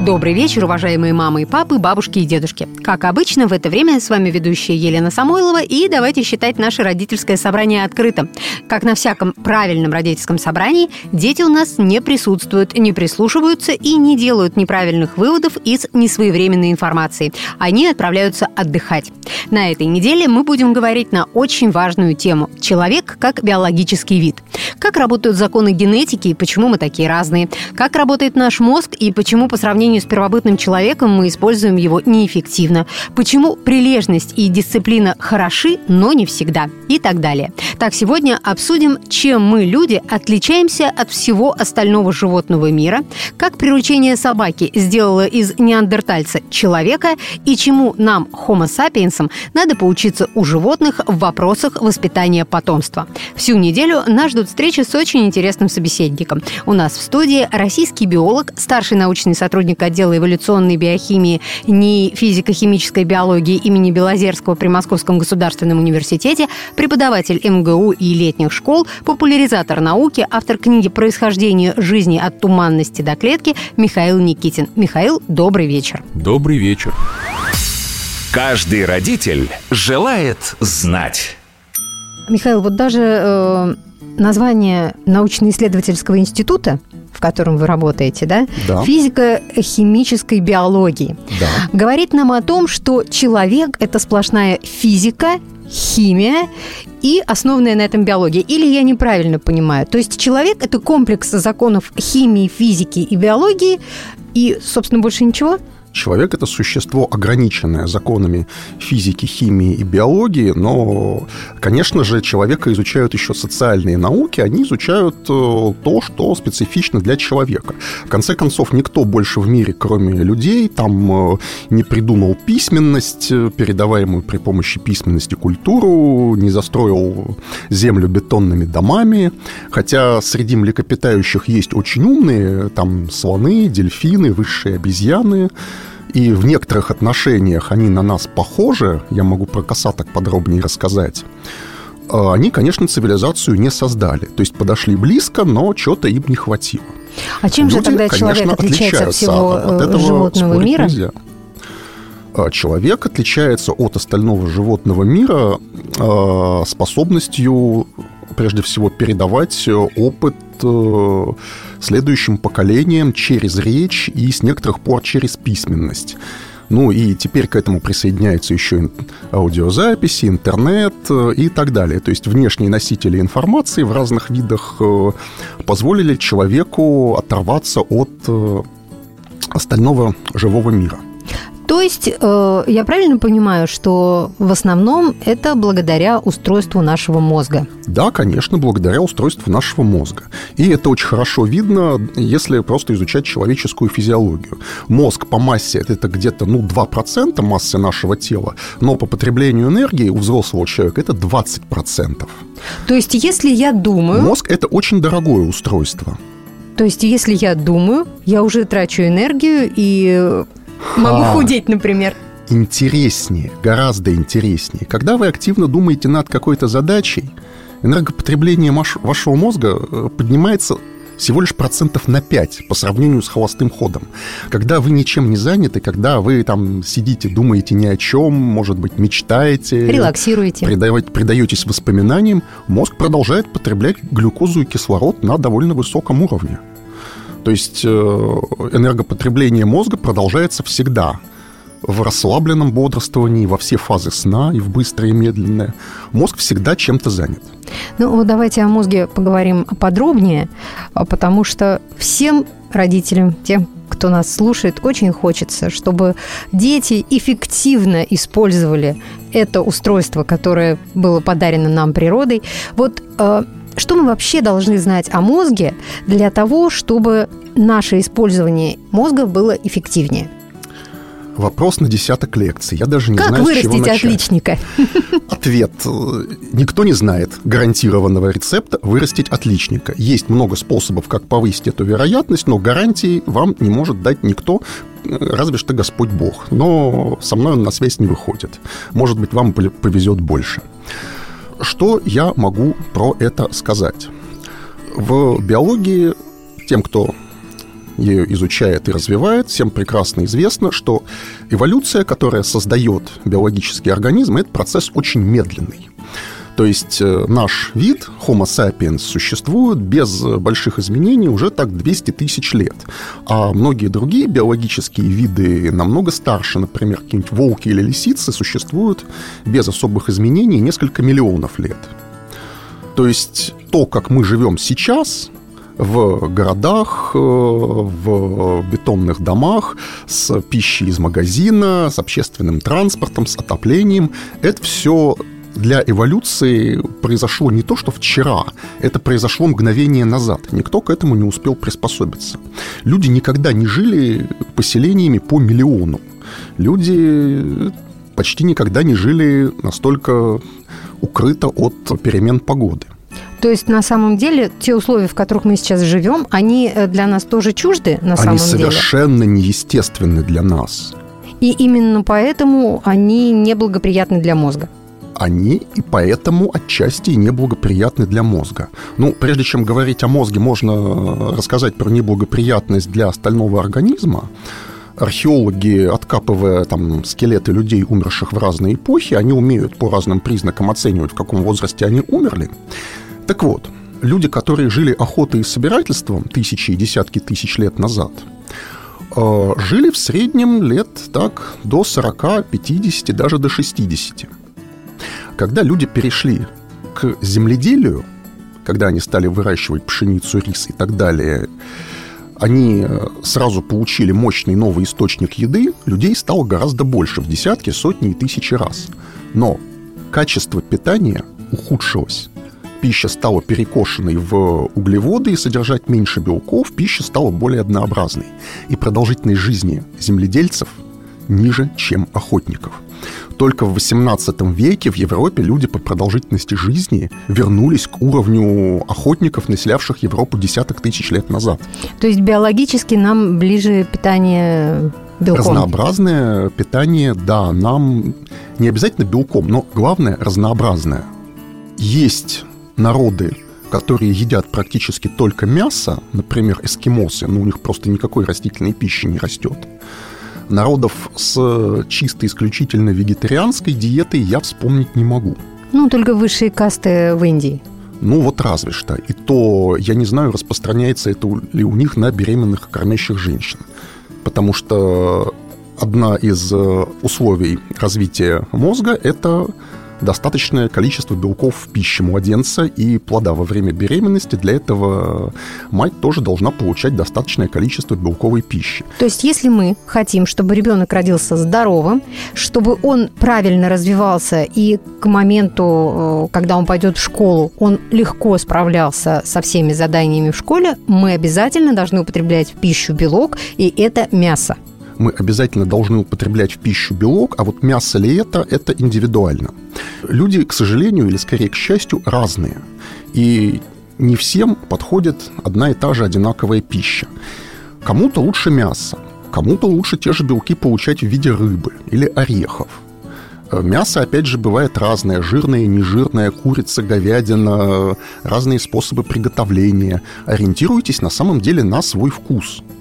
Добрый вечер, уважаемые мамы и папы, бабушки и дедушки. Как обычно, в это время с вами ведущая Елена Самойлова, и давайте считать наше родительское собрание открытым. Как на всяком правильном родительском собрании, дети у нас не присутствуют, не прислушиваются и не делают неправильных выводов из несвоевременной информации. Они отправляются отдыхать. На этой неделе мы будем говорить на очень важную тему – человек как биологический вид. Как работают законы генетики и почему мы такие разные? Как работает наш мозг и почему по сравнению сравнению с первобытным человеком мы используем его неэффективно. Почему прилежность и дисциплина хороши, но не всегда. И так далее. Так, сегодня обсудим, чем мы, люди, отличаемся от всего остального животного мира, как приручение собаки сделало из неандертальца человека и чему нам, homo sapiens, надо поучиться у животных в вопросах воспитания потомства. Всю неделю нас ждут встречи с очень интересным собеседником. У нас в студии российский биолог, старший научный сотрудник отдела эволюционной биохимии НИИ физико-химической биологии имени Белозерского при Московском государственном университете, преподаватель МГУ и летних школ, популяризатор науки, автор книги «Происхождение жизни от туманности до клетки» Михаил Никитин. Михаил, добрый вечер. Добрый вечер. Каждый родитель желает знать. Михаил, вот даже э, название научно-исследовательского института в котором вы работаете, да? Да. Физико-химической биологии. Да. Говорит нам о том, что человек – это сплошная физика, химия и основанная на этом биология. Или я неправильно понимаю? То есть человек – это комплекс законов химии, физики и биологии, и, собственно, больше ничего? Человек – это существо, ограниченное законами физики, химии и биологии, но, конечно же, человека изучают еще социальные науки, они изучают э, то, что специфично для человека. В конце концов, никто больше в мире, кроме людей, там э, не придумал письменность, э, передаваемую при помощи письменности культуру, не застроил землю бетонными домами, хотя среди млекопитающих есть очень умные, там слоны, дельфины, высшие обезьяны, и в некоторых отношениях они на нас похожи, я могу про косаток подробнее рассказать, а они, конечно, цивилизацию не создали. То есть подошли близко, но чего-то им не хватило. А чем Люди, же тогда человек конечно, отличается от всего от этого животного мира? Нельзя. А человек отличается от остального животного мира а, способностью, прежде всего, передавать опыт э, следующим поколениям через речь и с некоторых пор через письменность. Ну и теперь к этому присоединяются еще аудиозаписи, интернет э, и так далее. То есть внешние носители информации в разных видах э, позволили человеку оторваться от э, остального живого мира. То есть э, я правильно понимаю, что в основном это благодаря устройству нашего мозга? Да, конечно, благодаря устройству нашего мозга. И это очень хорошо видно, если просто изучать человеческую физиологию. Мозг по массе это где-то ну, 2% массы нашего тела, но по потреблению энергии у взрослого человека это 20%. То есть если я думаю... Мозг – это очень дорогое устройство. То есть, если я думаю, я уже трачу энергию и Могу а, худеть, например. Интереснее, гораздо интереснее. Когда вы активно думаете над какой-то задачей, энергопотребление вашего мозга э, поднимается всего лишь процентов на 5 по сравнению с холостым ходом. Когда вы ничем не заняты, когда вы там сидите, думаете ни о чем, может быть, мечтаете... Релаксируете. Предаете, предаетесь воспоминаниям, мозг продолжает потреблять глюкозу и кислород на довольно высоком уровне. То есть э, энергопотребление мозга продолжается всегда в расслабленном бодрствовании, во все фазы сна, и в быстрое, и медленное. Мозг всегда чем-то занят. Ну, вот давайте о мозге поговорим подробнее, а, потому что всем родителям, тем, кто нас слушает, очень хочется, чтобы дети эффективно использовали это устройство, которое было подарено нам природой. Вот э, что мы вообще должны знать о мозге для того, чтобы наше использование мозга было эффективнее? Вопрос на десяток лекций. Я даже не как знаю, с чего начать. отличника? Ответ. Никто не знает гарантированного рецепта вырастить отличника. Есть много способов, как повысить эту вероятность, но гарантии вам не может дать никто, разве что Господь Бог. Но со мной он на связь не выходит. Может быть, вам повезет больше. Что я могу про это сказать? В биологии тем, кто ее изучает и развивает, всем прекрасно известно, что эволюция, которая создает биологический организм, это процесс очень медленный. То есть э, наш вид, Homo sapiens, существует без больших изменений уже так 200 тысяч лет. А многие другие биологические виды намного старше, например, какие-нибудь волки или лисицы, существуют без особых изменений несколько миллионов лет. То есть то, как мы живем сейчас, в городах, э, в бетонных домах, с пищей из магазина, с общественным транспортом, с отоплением. Это все для эволюции произошло не то, что вчера, это произошло мгновение назад. Никто к этому не успел приспособиться. Люди никогда не жили поселениями по миллиону. Люди почти никогда не жили настолько укрыто от перемен погоды. То есть на самом деле те условия, в которых мы сейчас живем, они э, для нас тоже чужды на они самом деле? Они совершенно неестественны для нас. И именно поэтому они неблагоприятны для мозга они и поэтому отчасти неблагоприятны для мозга. Ну, прежде чем говорить о мозге, можно рассказать про неблагоприятность для остального организма. Археологи, откапывая там скелеты людей, умерших в разные эпохи, они умеют по разным признакам оценивать, в каком возрасте они умерли. Так вот, люди, которые жили охотой и собирательством тысячи и десятки тысяч лет назад, э, жили в среднем лет так до 40, 50, даже до 60. Когда люди перешли к земледелию, когда они стали выращивать пшеницу, рис и так далее, они э, сразу получили мощный новый источник еды, людей стало гораздо больше, в десятки, сотни и тысячи раз. Но качество питания ухудшилось. Пища стала перекошенной в углеводы и содержать меньше белков, пища стала более однообразной. И продолжительность жизни земледельцев ниже, чем охотников – только в XVIII веке в Европе люди по продолжительности жизни вернулись к уровню охотников, населявших Европу десяток тысяч лет назад. То есть биологически нам ближе питание белком? Разнообразное питание, да, нам не обязательно белком, но главное разнообразное. Есть народы, которые едят практически только мясо, например, эскимосы, но у них просто никакой растительной пищи не растет народов с чисто исключительно вегетарианской диетой я вспомнить не могу. Ну, только высшие касты в Индии. Ну, вот разве что. И то, я не знаю, распространяется это ли у них на беременных кормящих женщин. Потому что одна из э, условий развития мозга – это достаточное количество белков в пище младенца и плода во время беременности. Для этого мать тоже должна получать достаточное количество белковой пищи. То есть, если мы хотим, чтобы ребенок родился здоровым, чтобы он правильно развивался и к моменту, э, когда он пойдет в школу, он легко справлялся со всеми заданиями в школе, мы обязательно должны употреблять в пищу белок, и это мясо мы обязательно должны употреблять в пищу белок, а вот мясо ли это, это индивидуально. Люди, к сожалению, или скорее к счастью, разные. И не всем подходит одна и та же одинаковая пища. Кому-то лучше мясо, кому-то лучше те же белки получать в виде рыбы или орехов. Мясо, опять же, бывает разное. Жирное, нежирное, курица, говядина, разные способы приготовления. Ориентируйтесь на самом деле на свой вкус –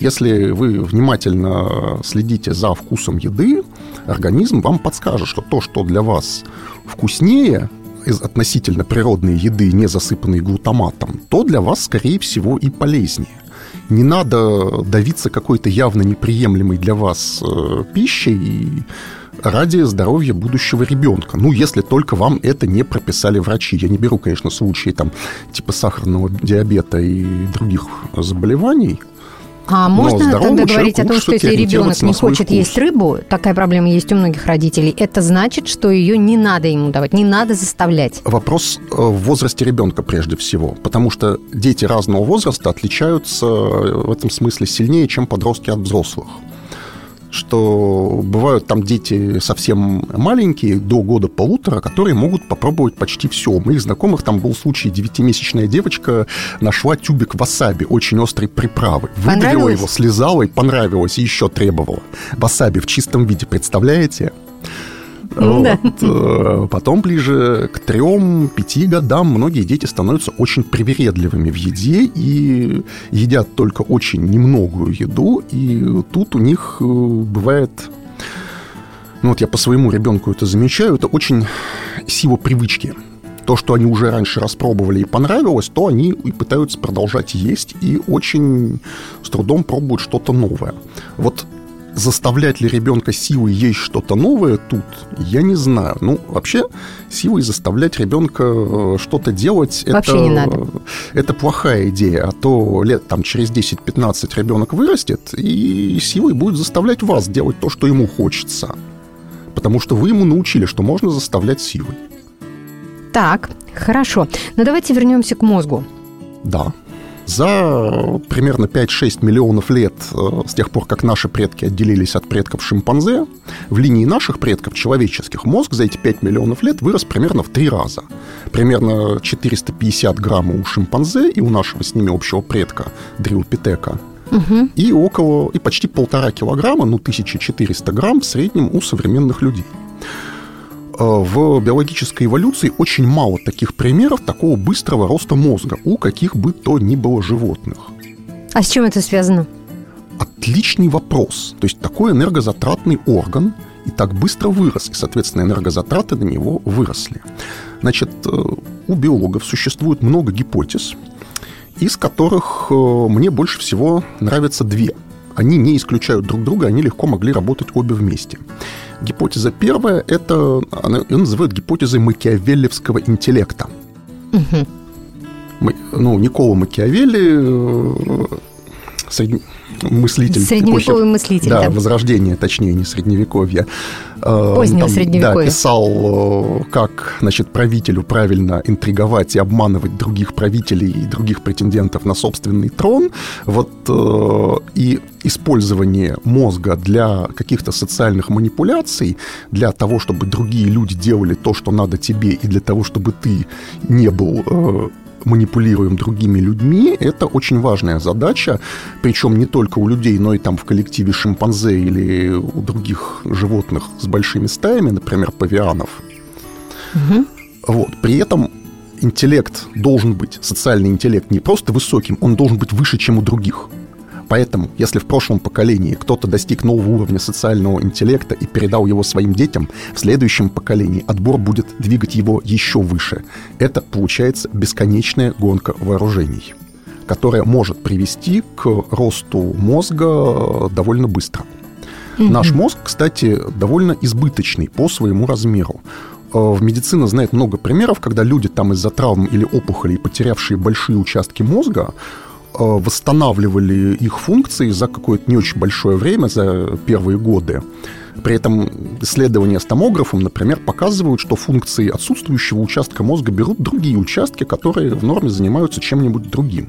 если вы внимательно следите за вкусом еды, организм вам подскажет, что то, что для вас вкуснее из относительно природной еды, не засыпанной глутаматом, то для вас, скорее всего, и полезнее. Не надо давиться какой-то явно неприемлемой для вас э, пищей ради здоровья будущего ребенка. Ну, если только вам это не прописали врачи. Я не беру, конечно, случаи там типа сахарного диабета и других заболеваний – а можно тогда говорить о том, что если ребенок не хочет вкус. есть рыбу, такая проблема есть у многих родителей, это значит, что ее не надо ему давать, не надо заставлять? Вопрос э, в возрасте ребенка прежде всего, потому что дети разного возраста отличаются э, в этом смысле сильнее, чем подростки от взрослых. Что бывают там дети совсем маленькие, до года-полутора, которые могут попробовать почти все. У моих знакомых там был случай, девятимесячная девочка нашла тюбик васаби, очень острой приправы. Выдавила его, слезала и понравилось, и еще требовала. Васаби в чистом виде, представляете? Ну вот. Да. Потом ближе к трем-пяти годам многие дети становятся очень привередливыми в еде и едят только очень немногую еду, и тут у них э, бывает ну вот я по своему ребенку это замечаю, это очень сила привычки. То, что они уже раньше распробовали и понравилось, то они и пытаются продолжать есть и очень с трудом пробуют что-то новое. Вот заставлять ли ребенка силой есть что-то новое тут, я не знаю. Ну, вообще, силой заставлять ребенка э, что-то делать, вообще это, не надо. это плохая идея. А то лет там через 10-15 ребенок вырастет и силой будет заставлять вас делать то, что ему хочется. Потому что вы ему научили, что можно заставлять силой. Так, хорошо. Но давайте вернемся к мозгу. Да. За примерно 5-6 миллионов лет э, с тех пор, как наши предки отделились от предков шимпанзе, в линии наших предков, человеческих, мозг за эти 5 миллионов лет вырос примерно в три раза. Примерно 450 грамм у шимпанзе и у нашего с ними общего предка дриопитека угу. и около, и почти полтора килограмма, ну, 1400 грамм в среднем у современных людей. Э, в биологической эволюции очень мало таких примеров такого быстрого роста мозга у каких бы то ни было животных. А с чем это связано? Отличный вопрос. То есть такой энергозатратный орган и так быстро вырос, и, соответственно, энергозатраты на него выросли. Значит, э, у биологов существует много гипотез, из которых э, мне больше всего нравятся две. Они не исключают друг друга, они легко могли работать обе вместе. Гипотеза первая – это, ее называют гипотезой макиавеллевского интеллекта. Угу. Ну, Никола Макиавелли, средне, мыслитель. Средневековый эпохи, мыслитель. Да, да, возрождение, точнее, не средневековье. Э, Позднего Там, средневековья. Да, писал, э, как, значит, правителю правильно интриговать и обманывать других правителей и других претендентов на собственный трон. Вот э, и использование мозга для каких-то социальных манипуляций, для того, чтобы другие люди делали то, что надо тебе, и для того, чтобы ты не был манипулируем другими людьми, это очень важная задача, причем не только у людей, но и там в коллективе шимпанзе или у других животных с большими стаями, например, павианов. Угу. Вот. При этом интеллект должен быть, социальный интеллект не просто высоким, он должен быть выше, чем у других. Поэтому, если в прошлом поколении кто-то достиг нового уровня социального интеллекта и передал его своим детям, в следующем поколении отбор будет двигать его еще выше. Это получается бесконечная гонка вооружений, которая может привести к росту мозга довольно быстро. Mm-hmm. Наш мозг, кстати, довольно избыточный по своему размеру. Э, в медицине знает много примеров, когда люди там из-за травм или опухолей, потерявшие большие участки мозга, Э, восстанавливали их функции за какое-то не очень большое время, за первые годы. При этом исследования с томографом, например, показывают, что функции отсутствующего участка мозга берут другие участки, которые в норме занимаются чем-нибудь другим.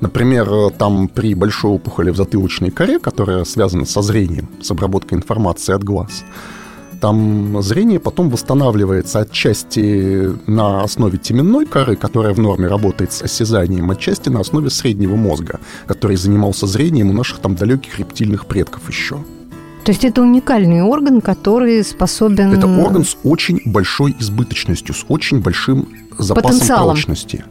Например, там при большой опухоли в затылочной коре, которая связана со зрением, с обработкой информации от глаз, там зрение потом восстанавливается отчасти на основе теменной коры, которая в норме работает с осязанием, отчасти на основе среднего мозга, который занимался зрением у наших там далеких рептильных предков еще. То есть это уникальный орган, который способен... Это орган с очень большой избыточностью, с очень большим запасом Потенциалом. прочности.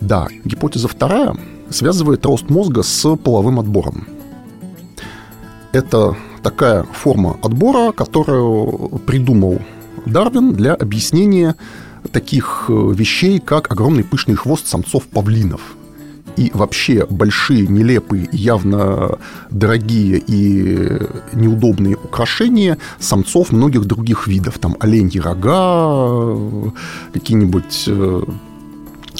Да, гипотеза вторая связывает рост мозга с половым отбором. Это такая форма отбора, которую придумал Дарвин для объяснения таких э, вещей, как огромный пышный хвост самцов павлинов и вообще большие, нелепые, явно дорогие и неудобные украшения самцов многих других видов. Там оленьи рога, какие-нибудь э,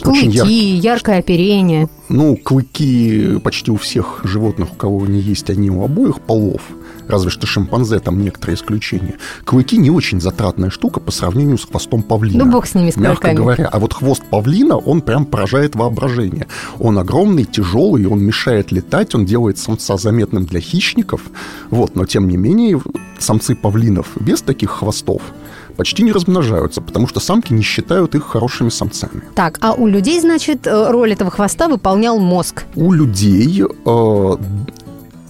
Клыки, ярк... яркое оперение. Ну, клыки почти у всех животных, у кого они есть, они у обоих полов разве что шимпанзе там некоторые исключения. Клыки не очень затратная штука по сравнению с хвостом павлина. Ну, бог с ними, с Мягко говоря. А вот хвост павлина, он прям поражает воображение. Он огромный, тяжелый, он мешает летать, он делает самца заметным для хищников. Вот, но тем не менее, самцы павлинов без таких хвостов почти не размножаются, потому что самки не считают их хорошими самцами. Так, а у людей, значит, э, роль этого хвоста выполнял мозг? У людей э,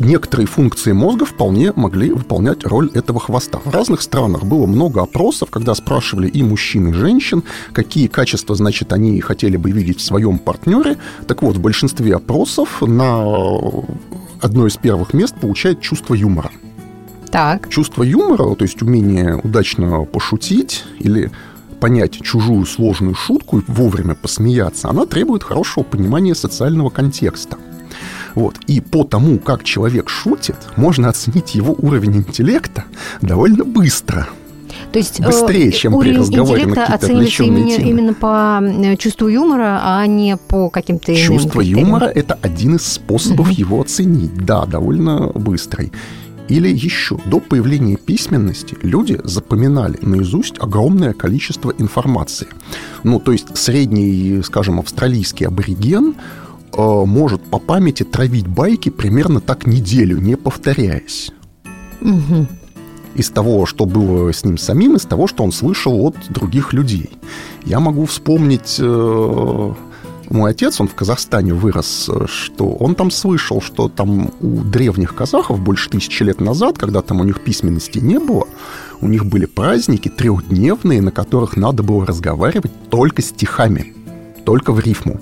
некоторые функции мозга вполне могли выполнять роль этого хвоста. В разных странах было много опросов, когда спрашивали и мужчин, и женщин, какие качества, значит, они хотели бы видеть в своем партнере. Так вот, в большинстве опросов на одно из первых мест получает чувство юмора. Так. Чувство юмора, то есть умение удачно пошутить или понять чужую сложную шутку и вовремя посмеяться, она требует хорошего понимания социального контекста. Вот. И по тому, как человек шутит, можно оценить его уровень интеллекта довольно быстро. То есть быстрее, э, чем при разговоре на какие-то оценивается именно, темы. именно по э, чувству юмора, а не по каким-то Чувство юмора – это один из способов uh-huh. его оценить. Да, довольно быстрый. Или еще, до появления письменности люди запоминали наизусть огромное количество информации. Ну, то есть средний, скажем, австралийский абориген Э, может по памяти травить байки примерно так неделю, не повторяясь. Угу. Из того, что было с ним самим, из того, что он слышал от других людей. Я могу вспомнить... Э, мой отец, он в Казахстане вырос, что он там слышал, что там у древних казахов больше тысячи лет назад, когда там у них письменности не было, у них были праздники трехдневные, на которых надо было разговаривать только стихами, только в рифму.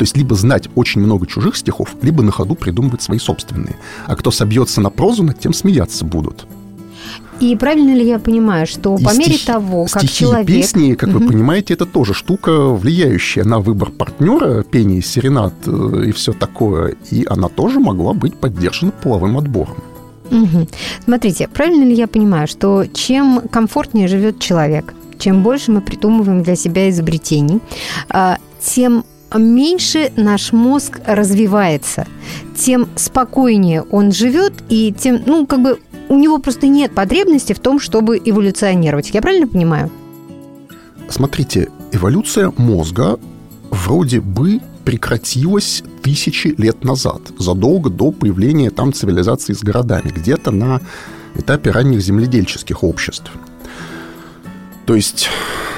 То есть либо знать очень много чужих стихов, либо на ходу придумывать свои собственные. А кто собьется на прозу, над тем смеяться будут. И правильно ли я понимаю, что и по мере стихи, того, как стихи человек... и песни, как угу. вы понимаете, это тоже штука, влияющая на выбор партнера, пение, серенад э, и все такое. И она тоже могла быть поддержана половым отбором. Угу. Смотрите, правильно ли я понимаю, что чем комфортнее живет человек, чем больше мы придумываем для себя изобретений, а, тем меньше наш мозг развивается, тем спокойнее он живет, и тем, ну, как бы у него просто нет потребности в том, чтобы эволюционировать. Я правильно понимаю? Смотрите, эволюция мозга вроде бы прекратилась тысячи лет назад, задолго до появления там цивилизации с городами, где-то на этапе ранних земледельческих обществ. То есть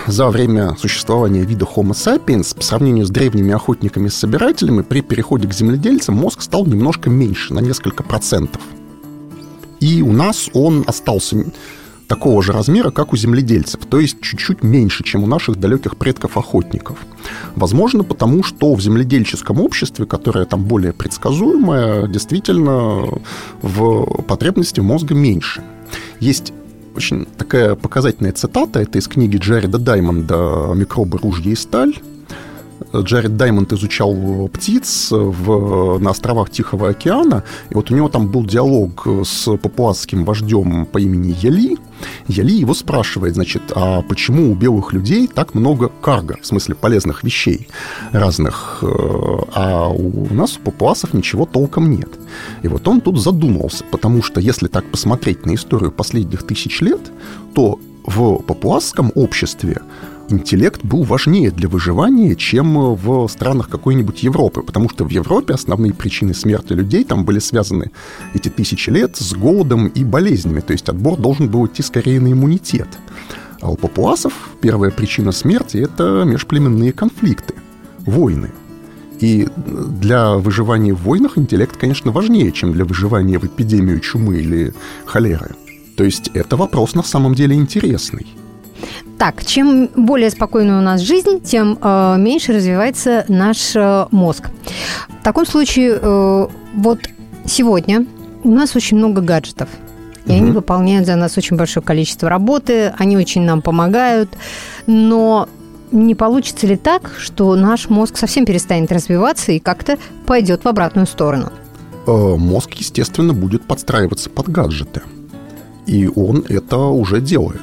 за время существования вида Homo sapiens по сравнению с древними охотниками-собирателями при переходе к земледельцам мозг стал немножко меньше, на несколько процентов. И у нас он остался такого же размера, как у земледельцев, то есть чуть-чуть меньше, чем у наших далеких предков-охотников. Возможно, потому что в земледельческом обществе, которое там более предсказуемое, действительно в потребности мозга меньше. Есть очень такая показательная цитата, это из книги Джареда Даймонда «Микробы, ружья и сталь». Джаред Даймонд изучал птиц в, на островах Тихого океана, и вот у него там был диалог с папуасским вождем по имени Яли. Яли его спрашивает, значит, а почему у белых людей так много карга, в смысле полезных вещей разных, э, а у нас, у папуасов, ничего толком нет. И вот он тут задумался, потому что если так посмотреть на историю последних тысяч лет, то в папуасском обществе интеллект был важнее для выживания, чем в странах какой-нибудь Европы, потому что в Европе основные причины смерти людей там были связаны эти тысячи лет с голодом и болезнями, то есть отбор должен был идти скорее на иммунитет. А у папуасов первая причина смерти – это межплеменные конфликты, войны. И для выживания в войнах интеллект, конечно, важнее, чем для выживания в эпидемию чумы или холеры. То есть это вопрос на самом деле интересный. Так, чем более спокойная у нас жизнь, тем э, меньше развивается наш э, мозг. В таком случае, э, вот сегодня у нас очень много гаджетов. И угу. они выполняют за нас очень большое количество работы, они очень нам помогают. Но не получится ли так, что наш мозг совсем перестанет развиваться и как-то пойдет в обратную сторону? Э, мозг, естественно, будет подстраиваться под гаджеты. И он это уже делает.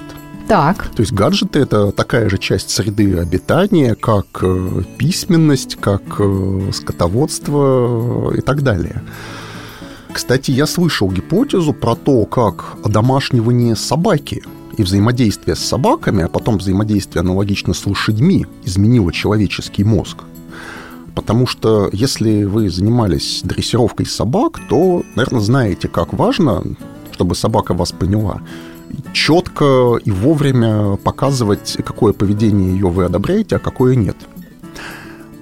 Так. То есть гаджеты – это такая же часть среды обитания, как э, письменность, как э, скотоводство и так далее. Кстати, я слышал гипотезу про то, как одомашнивание собаки и взаимодействие с собаками, а потом взаимодействие аналогично с лошадьми изменило человеческий мозг. Потому что если вы занимались дрессировкой собак, то, наверное, знаете, как важно, чтобы собака вас поняла, четко и вовремя показывать, какое поведение ее вы одобряете, а какое нет.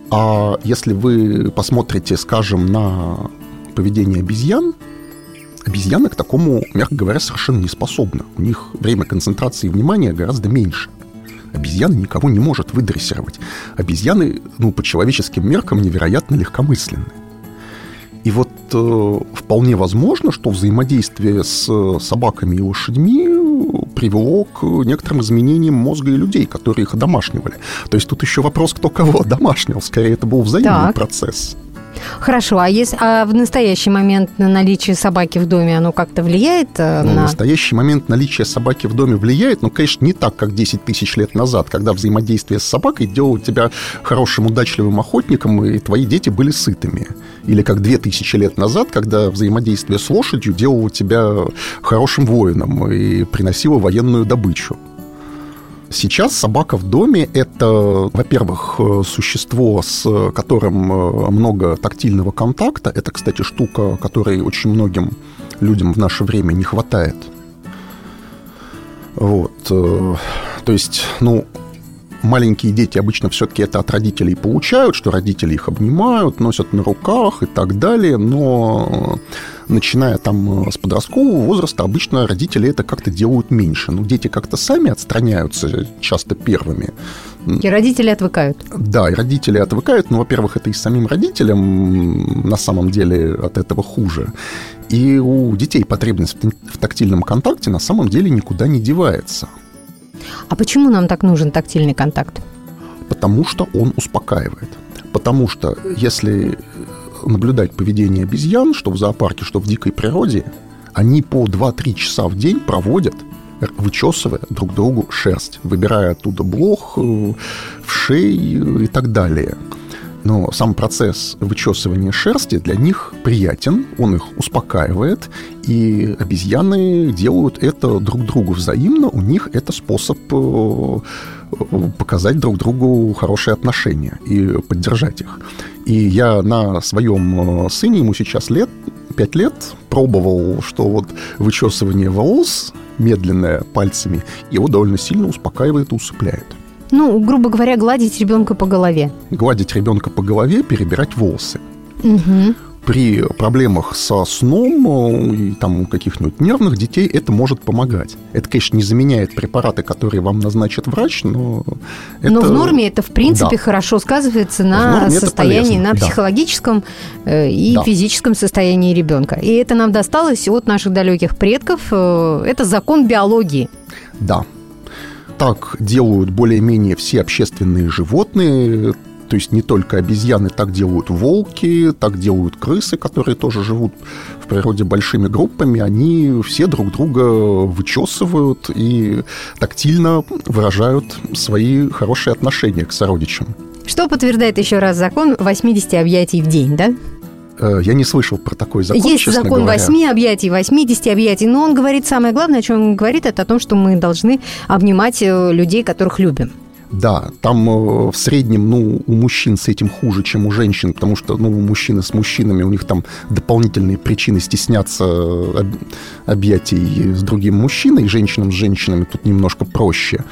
А если вы посмотрите, скажем, на поведение обезьян, обезьяны к такому, мягко говоря, совершенно не способны. У них время концентрации внимания гораздо меньше. Обезьяна никого не может выдрессировать. Обезьяны, ну, по человеческим меркам, невероятно легкомысленны. И вот э, вполне возможно, что взаимодействие с собаками и лошадьми привело к некоторым изменениям мозга и людей, которые их одомашнивали. То есть тут еще вопрос, кто кого одомашнил. Скорее, это был взаимный Так. процесс. Хорошо, а, если, а в настоящий момент на наличие собаки в доме оно как-то влияет э, в на... настоящий момент наличие собаки в доме влияет, но, конечно, не так, как 10 тысяч лет назад, когда взаимодействие с собакой делало тебя хорошим, удачливым охотником, и твои дети были сытыми. Или как 2000 лет назад, когда взаимодействие с лошадью делало тебя хорошим воином и приносило военную добычу. Сейчас собака в доме – это, во-первых, э, существо, с которым э, много тактильного контакта. Это, кстати, штука, которой очень многим людям в наше время не хватает. Вот. э, То есть, ну, маленькие дети обычно все-таки это от родителей получают, что родители их обнимают, носят на руках и так далее, но начиная там с подросткового возраста обычно родители это как-то делают меньше. Ну, дети как-то сами отстраняются часто первыми. И родители отвыкают. Да, и родители отвыкают, но, во-первых, это и самим родителям на самом деле от этого хуже. И у детей потребность в в тактильном контакте на самом деле никуда не девается. А почему нам так нужен тактильный контакт? Потому что он успокаивает. Потому что если наблюдать поведение обезьян, что в зоопарке, что в дикой природе, они по 2-3 часа в день проводят, вычесывая друг другу шерсть, выбирая оттуда блох, э, вшей и так далее. Но сам процесс вычесывания шерсти для них приятен, он их успокаивает, и обезьяны делают это друг другу взаимно, у них это способ э, показать друг другу хорошие отношения и поддержать их. И я на своем э, сыне, ему сейчас лет, 5 лет, пробовал, что вот вычесывание волос медленное пальцами его довольно сильно успокаивает и усыпляет. Ну, грубо говоря, гладить ребенка по голове. Гладить ребенка по голове, перебирать волосы. Мгм. При проблемах со сном э, и там у каких-нибудь нервных детей это может помогать. Это, конечно, не заменяет препараты, которые вам назначит врач, но это... Но в норме это, в принципе, Да. хорошо сказывается на состоянии, на да. психологическом э, и Да. физическом состоянии ребенка. И это нам досталось от наших далеких предков. Э, Это закон биологии. Да. Так делают более-менее все общественные животные, то есть не только обезьяны, так делают волки, так делают крысы, которые тоже живут в природе большими группами. Они все друг друга вычесывают и тактильно выражают свои хорошие отношения к сородичам. Что подтверждает еще раз закон 80 объятий в день, да? Э, Я не слышал про такой закон, Есть честно закон говоря. 8 объятий, 80 объятий, но он говорит самое главное, о чем он говорит, это о том, что мы должны обнимать э, людей, которых любим. Да, там э, в среднем, ну, у мужчин с этим хуже, чем у женщин, потому что, ну, мужчины с мужчинами, у них там дополнительные причины стесняться об- объятий с другим мужчиной, женщинам с женщинами тут немножко проще.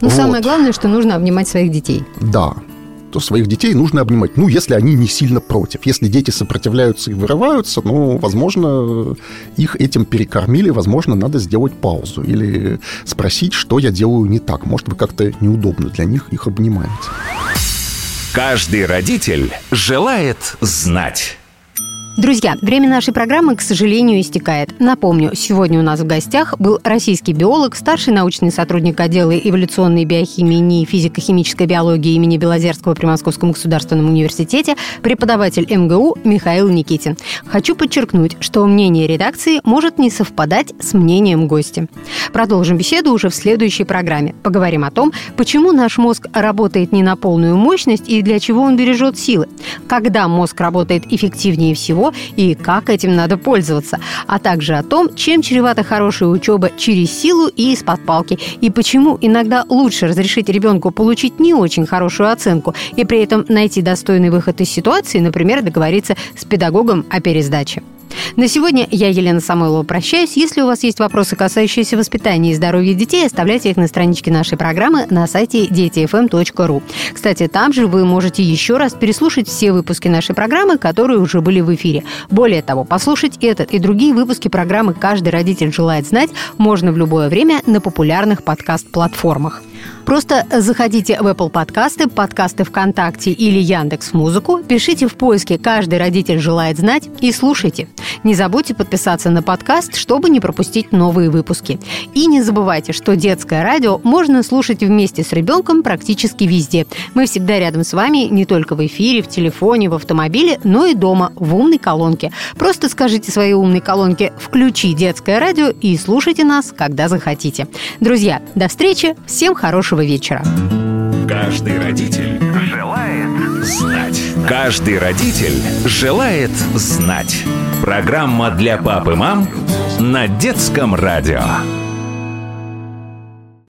Но Вот. самое главное, что нужно обнимать своих детей. Да, то своих детей нужно обнимать, ну, если они не сильно против. Если дети сопротивляются и вырываются, ну, возможно, их этим перекормили, возможно, надо сделать паузу или спросить, что я делаю не так. Может, вы как-то неудобно для них их обнимаете. Каждый родитель желает знать. Друзья, время нашей программы, к сожалению, истекает. Напомню, сегодня у нас в гостях был российский биолог, старший научный сотрудник отдела эволюционной биохимии НИИ физико-химической биологии имени Белозерского при Московском государственном университете, преподаватель МГУ Михаил Никитин. Хочу подчеркнуть, что мнение редакции может не совпадать с мнением гостя. Продолжим беседу уже в следующей программе. Поговорим о том, почему наш мозг работает не на полную мощность и для чего он бережет силы. Когда мозг работает эффективнее всего, и как этим надо пользоваться, а также о том, чем чревата хорошая учеба через силу и из-под палки, и почему иногда лучше разрешить ребенку получить не очень хорошую оценку и при этом найти достойный выход из ситуации, например, договориться с педагогом о пересдаче. На сегодня я, Елена Самойлова, прощаюсь. Если у вас есть вопросы, касающиеся воспитания и здоровья детей, оставляйте их на страничке нашей программы на сайте детифм.ру. Кстати, там же вы можете еще раз переслушать все выпуски нашей программы, которые уже были в эфире. Более того, послушать этот и другие выпуски программы «Каждый родитель желает знать» можно в любое время на популярных подкаст-платформах. Просто заходите в Apple подкасты, подкасты ВКонтакте или Яндекс Музыку, пишите в поиске «Каждый родитель желает знать» и слушайте. Не забудьте подписаться на подкаст, чтобы не пропустить новые выпуски. И не забывайте, что детское радио можно слушать вместе с ребенком практически везде. Мы всегда рядом с вами не только в эфире, в телефоне, в автомобиле, но и дома, в умной колонке. Просто скажите своей умной колонке «Включи детское радио» и слушайте нас, когда захотите. Друзья, до встречи, всем хорошего вечера. Каждый родитель желает знать. Каждый родитель желает знать. Программа для пап и мам на детском радио.